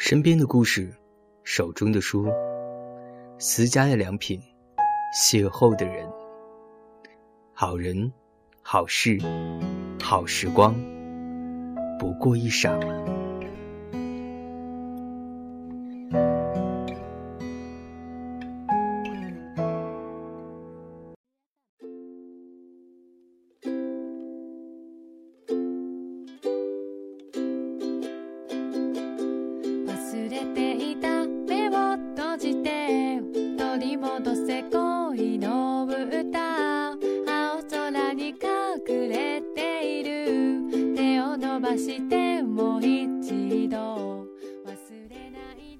身边的故事，手中的书，私家的良品，邂逅的人，好人，好事，好时光，不过一晌。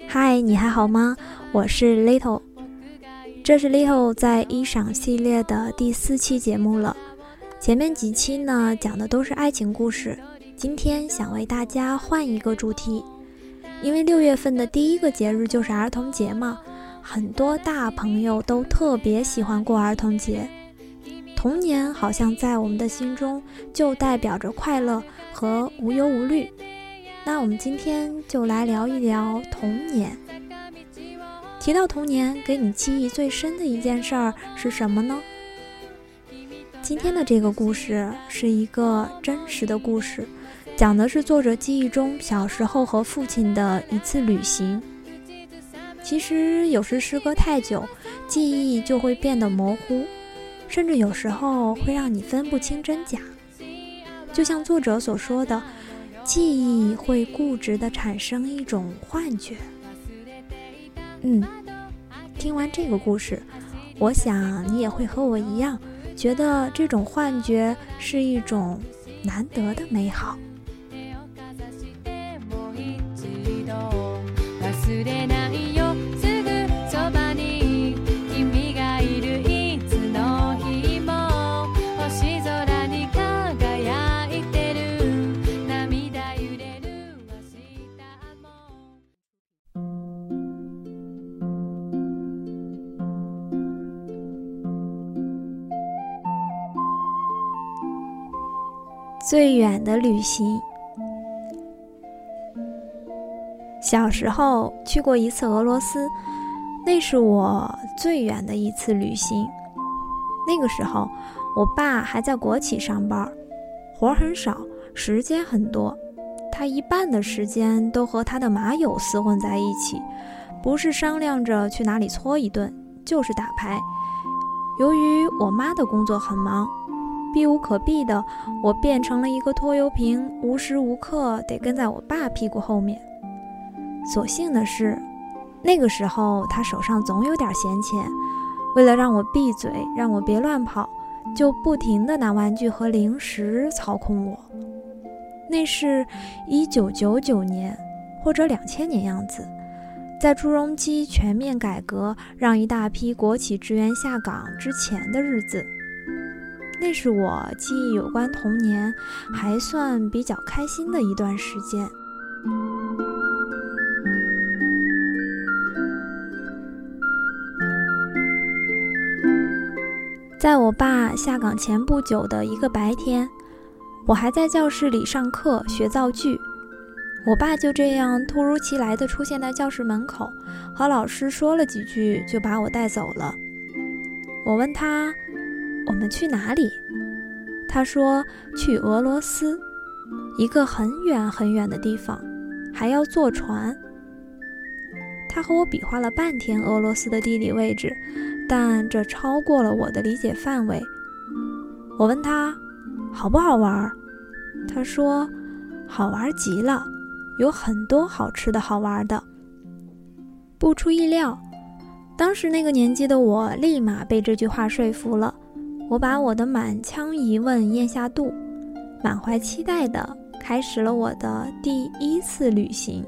嗨，你还好吗？我是 Little，这是 Little 在一赏系列的第四期节目了。前面几期呢讲的都是爱情故事，今天想为大家换一个主题，因为六月份的第一个节日就是儿童节嘛，很多大朋友都特别喜欢过儿童节。童年好像在我们的心中就代表着快乐和无忧无虑。那我们今天就来聊一聊童年。提到童年，给你记忆最深的一件事儿是什么呢？今天的这个故事是一个真实的故事，讲的是作者记忆中小时候和父亲的一次旅行。其实有时时隔太久，记忆就会变得模糊。甚至有时候会让你分不清真假，就像作者所说的，记忆会固执地产生一种幻觉。嗯，听完这个故事，我想你也会和我一样，觉得这种幻觉是一种难得的美好。すぐそばに君がいる。いつの日も星空に輝いてる。涙揺れる明日も。最远的旅行。小时候去过一次俄罗斯，那是我最远的一次旅行。那个时候，我爸还在国企上班，活很少，时间很多。他一半的时间都和他的马友厮混在一起，不是商量着去哪里搓一顿，就是打牌。由于我妈的工作很忙。避无可避的，我变成了一个拖油瓶，无时无刻得跟在我爸屁股后面。所幸的是，那个时候他手上总有点闲钱，为了让我闭嘴，让我别乱跑，就不停地拿玩具和零食操控我。那是一九九九年或者两千年样子，在朱镕基全面改革，让一大批国企职员下岗之前的日子。那是我记忆有关童年还算比较开心的一段时间。在我爸下岗前不久的一个白天，我还在教室里上课学造句，我爸就这样突如其来的出现在教室门口，和老师说了几句，就把我带走了。我问他。我们去哪里？他说去俄罗斯，一个很远很远的地方，还要坐船。他和我比划了半天俄罗斯的地理位置，但这超过了我的理解范围。我问他好不好玩，他说好玩极了，有很多好吃的好玩的。不出意料，当时那个年纪的我立马被这句话说服了。我把我的满腔疑问咽下肚，满怀期待地开始了我的第一次旅行。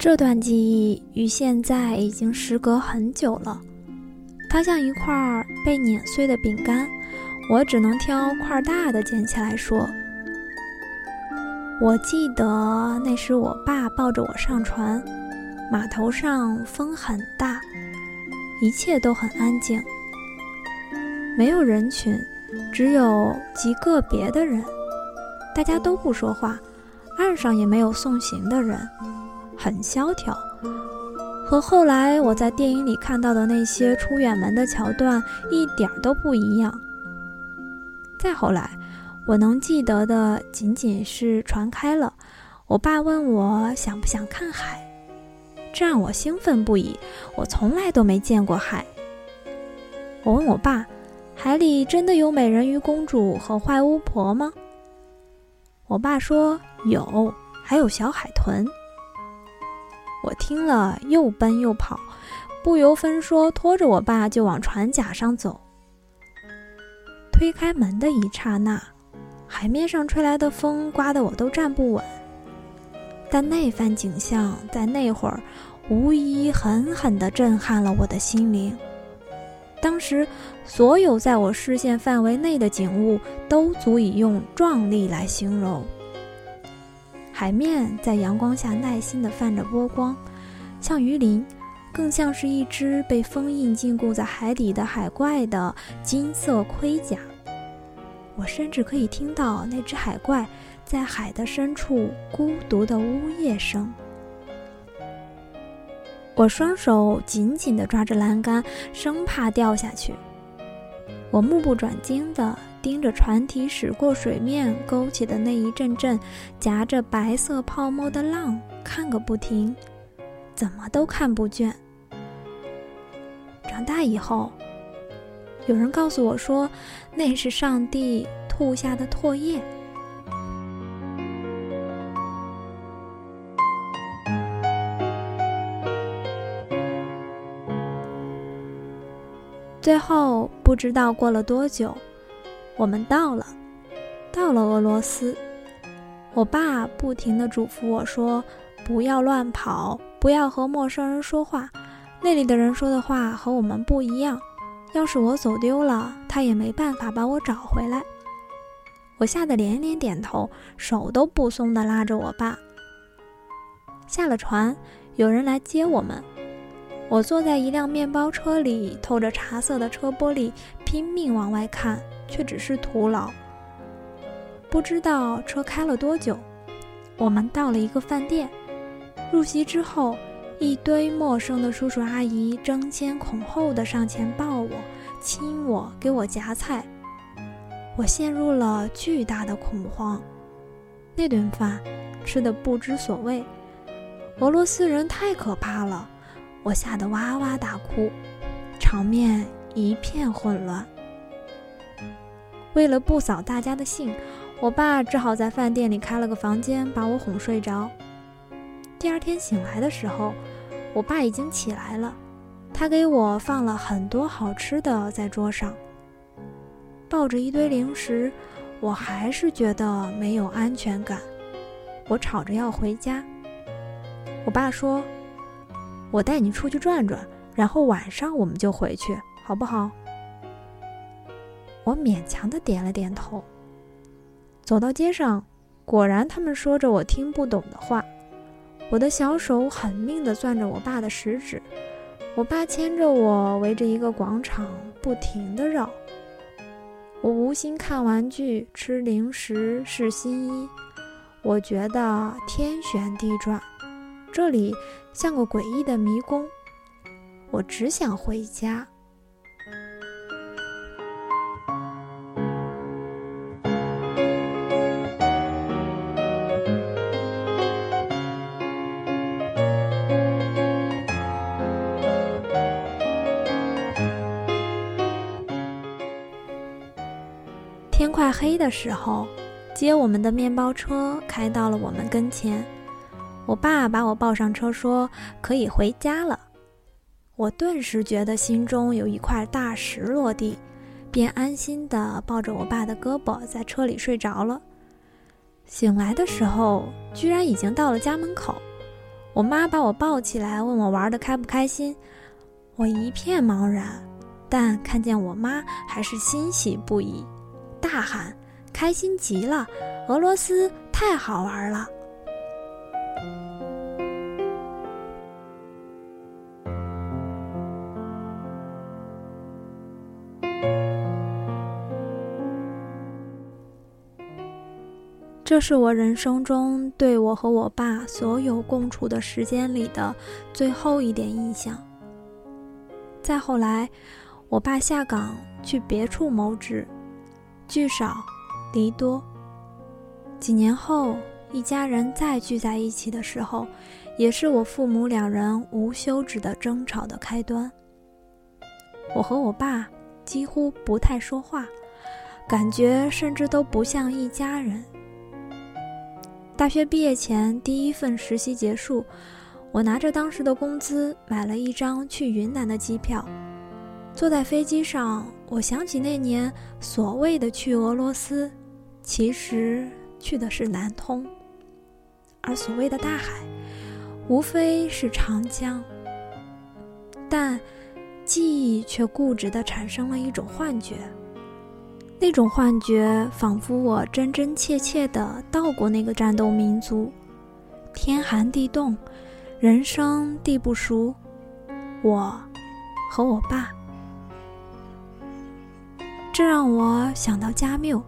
这段记忆与现在已经时隔很久了，它像一块被碾碎的饼干，我只能挑块大的捡起来说。我记得那时我爸抱着我上船，码头上风很大，一切都很安静，没有人群，只有极个别的人，大家都不说话，岸上也没有送行的人，很萧条，和后来我在电影里看到的那些出远门的桥段一点都不一样。再后来，我能记得的仅仅是船开了，我爸问我想不想看海。这让我兴奋不已。我从来都没见过海。我问我爸：“海里真的有美人鱼公主和坏巫婆吗？”我爸说：“有，还有小海豚。”我听了又奔又跑，不由分说拖着我爸就往船甲上走。推开门的一刹那，海面上吹来的风刮得我都站不稳。但那番景象在那会儿，无疑狠狠地震撼了我的心灵。当时，所有在我视线范围内的景物都足以用壮丽来形容。海面在阳光下耐心地泛着波光，像鱼鳞，更像是一只被封印禁锢在海底的海怪的金色盔甲。我甚至可以听到那只海怪。在海的深处，孤独的呜咽声。我双手紧紧地抓着栏杆，生怕掉下去。我目不转睛地盯着船体驶过水面勾起的那一阵阵夹着白色泡沫的浪，看个不停，怎么都看不倦。长大以后，有人告诉我说，那是上帝吐下的唾液。最后不知道过了多久，我们到了，到了俄罗斯。我爸不停地嘱咐我说：“不要乱跑，不要和陌生人说话，那里的人说的话和我们不一样。要是我走丢了，他也没办法把我找回来。”我吓得连连点头，手都不松地拉着我爸。下了船，有人来接我们。我坐在一辆面包车里，透着茶色的车玻璃，拼命往外看，却只是徒劳。不知道车开了多久，我们到了一个饭店。入席之后，一堆陌生的叔叔阿姨争先恐后的上前抱我、亲我，给我夹菜。我陷入了巨大的恐慌。那顿饭吃的不知所谓。俄罗斯人太可怕了。我吓得哇哇大哭，场面一片混乱。为了不扫大家的兴，我爸只好在饭店里开了个房间，把我哄睡着。第二天醒来的时候，我爸已经起来了，他给我放了很多好吃的在桌上。抱着一堆零食，我还是觉得没有安全感。我吵着要回家，我爸说。我带你出去转转，然后晚上我们就回去，好不好？我勉强的点了点头。走到街上，果然他们说着我听不懂的话。我的小手狠命的攥着我爸的食指，我爸牵着我围着一个广场不停的绕。我无心看玩具、吃零食、试新衣，我觉得天旋地转。这里像个诡异的迷宫，我只想回家。的时候，接我们的面包车开到了我们跟前。我爸把我抱上车，说可以回家了。我顿时觉得心中有一块大石落地，便安心地抱着我爸的胳膊在车里睡着了。醒来的时候，居然已经到了家门口。我妈把我抱起来，问我玩的开不开心。我一片茫然，但看见我妈还是欣喜不已，大喊：“开心极了，俄罗斯太好玩了。这是我人生中对我和我爸所有共处的时间里的最后一点印象。再后来，我爸下岗去别处谋职，聚少。离多。几年后，一家人再聚在一起的时候，也是我父母两人无休止的争吵的开端。我和我爸几乎不太说话，感觉甚至都不像一家人。大学毕业前第一份实习结束，我拿着当时的工资买了一张去云南的机票。坐在飞机上，我想起那年所谓的去俄罗斯，其实去的是南通，而所谓的大海，无非是长江。但记忆却固执地产生了一种幻觉。那种幻觉，仿佛我真真切切地到过那个战斗民族，天寒地冻，人生地不熟，我和我爸，这让我想到加缪，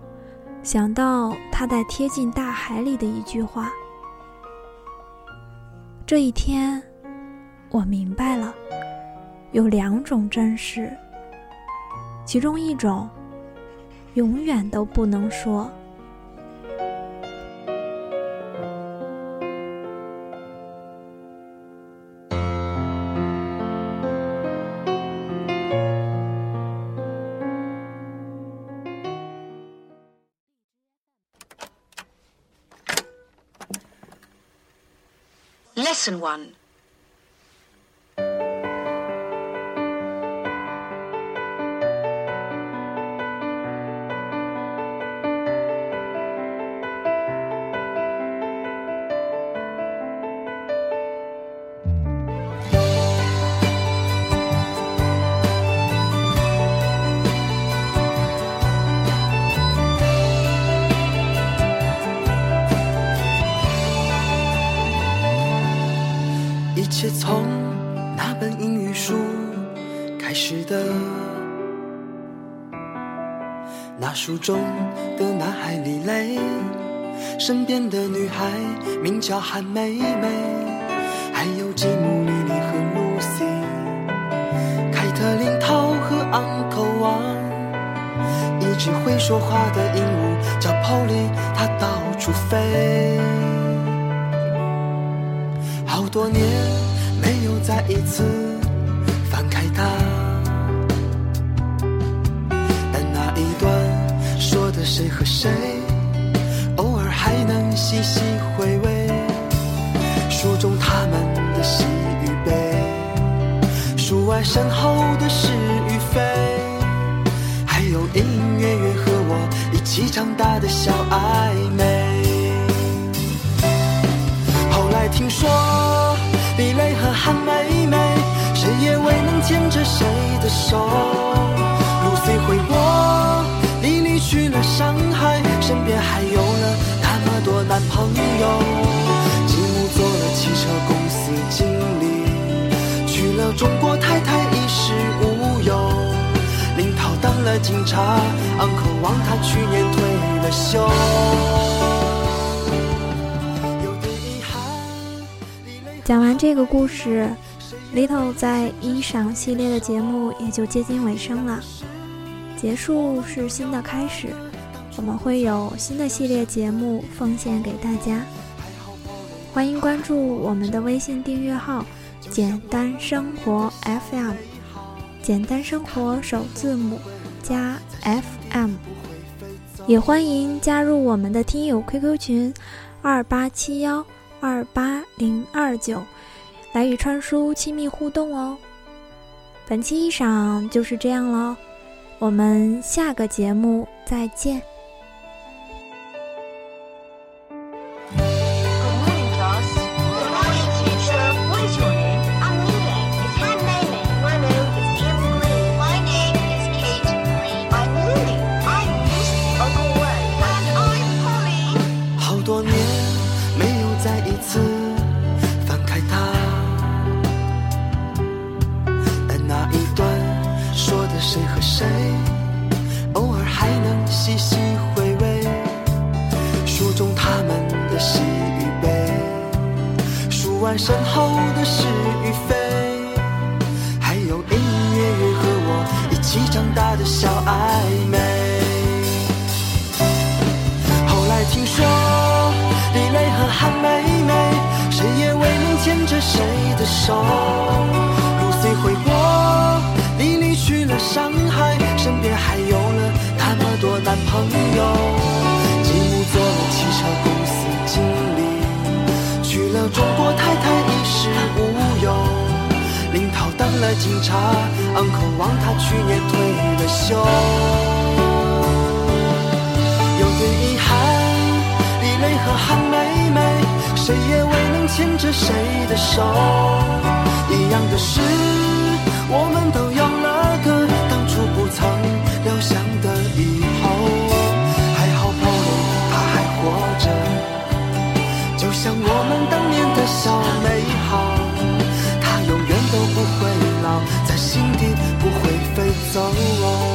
想到他在贴近大海里的一句话。这一天，我明白了，有两种真实，其中一种。永远都不能说。Lesson 1从那本英语书开始的那书中的男孩李雷，身边的女孩名叫韩梅梅，还有吉姆、莉莉和露西，凯特琳、涛和昂科王，一只会说话的鹦鹉叫 Polly，它到处飞。好多年没有再一次翻开它。但那一段说的谁和谁，偶尔还能细细回味书中他们的喜与悲，书外身后的是与非，还有隐隐约约和我一起长大的小暧昧。后来听说李雷和韩梅梅，谁也未能牵着谁的手。露西回国。去了上海，身边还有了那么多男朋友。吉姆做了汽车公司经理，娶了中国太太衣食无忧。林涛当了警察，昂克望他去年退了休。讲完这个故事，Little 在一赏系列的节目也就接近尾声了。结束是新的开始，我们会有新的系列节目奉献给大家。欢迎关注我们的微信订阅号“简单生活 FM”，简单生活首字母加 FM。也欢迎加入我们的听友 QQ 群二八七幺二八零二九，来与川叔亲密互动哦。本期衣赏就是这样喽。我们下个节目再见。后的是与非，还有隐隐约约和我一起长大的小暧昧。后来听说李雷和韩梅梅，谁也未能牵着谁的手。路虽回国，你离去了上海，身边还有了那么多男朋友。继母做了汽车公司中国太太衣食无忧。领导当了警察，uncle 王他去年退了休。有点遗憾，李雷和韩梅梅，谁也未能牵着谁的手。一样的是，我们都有走过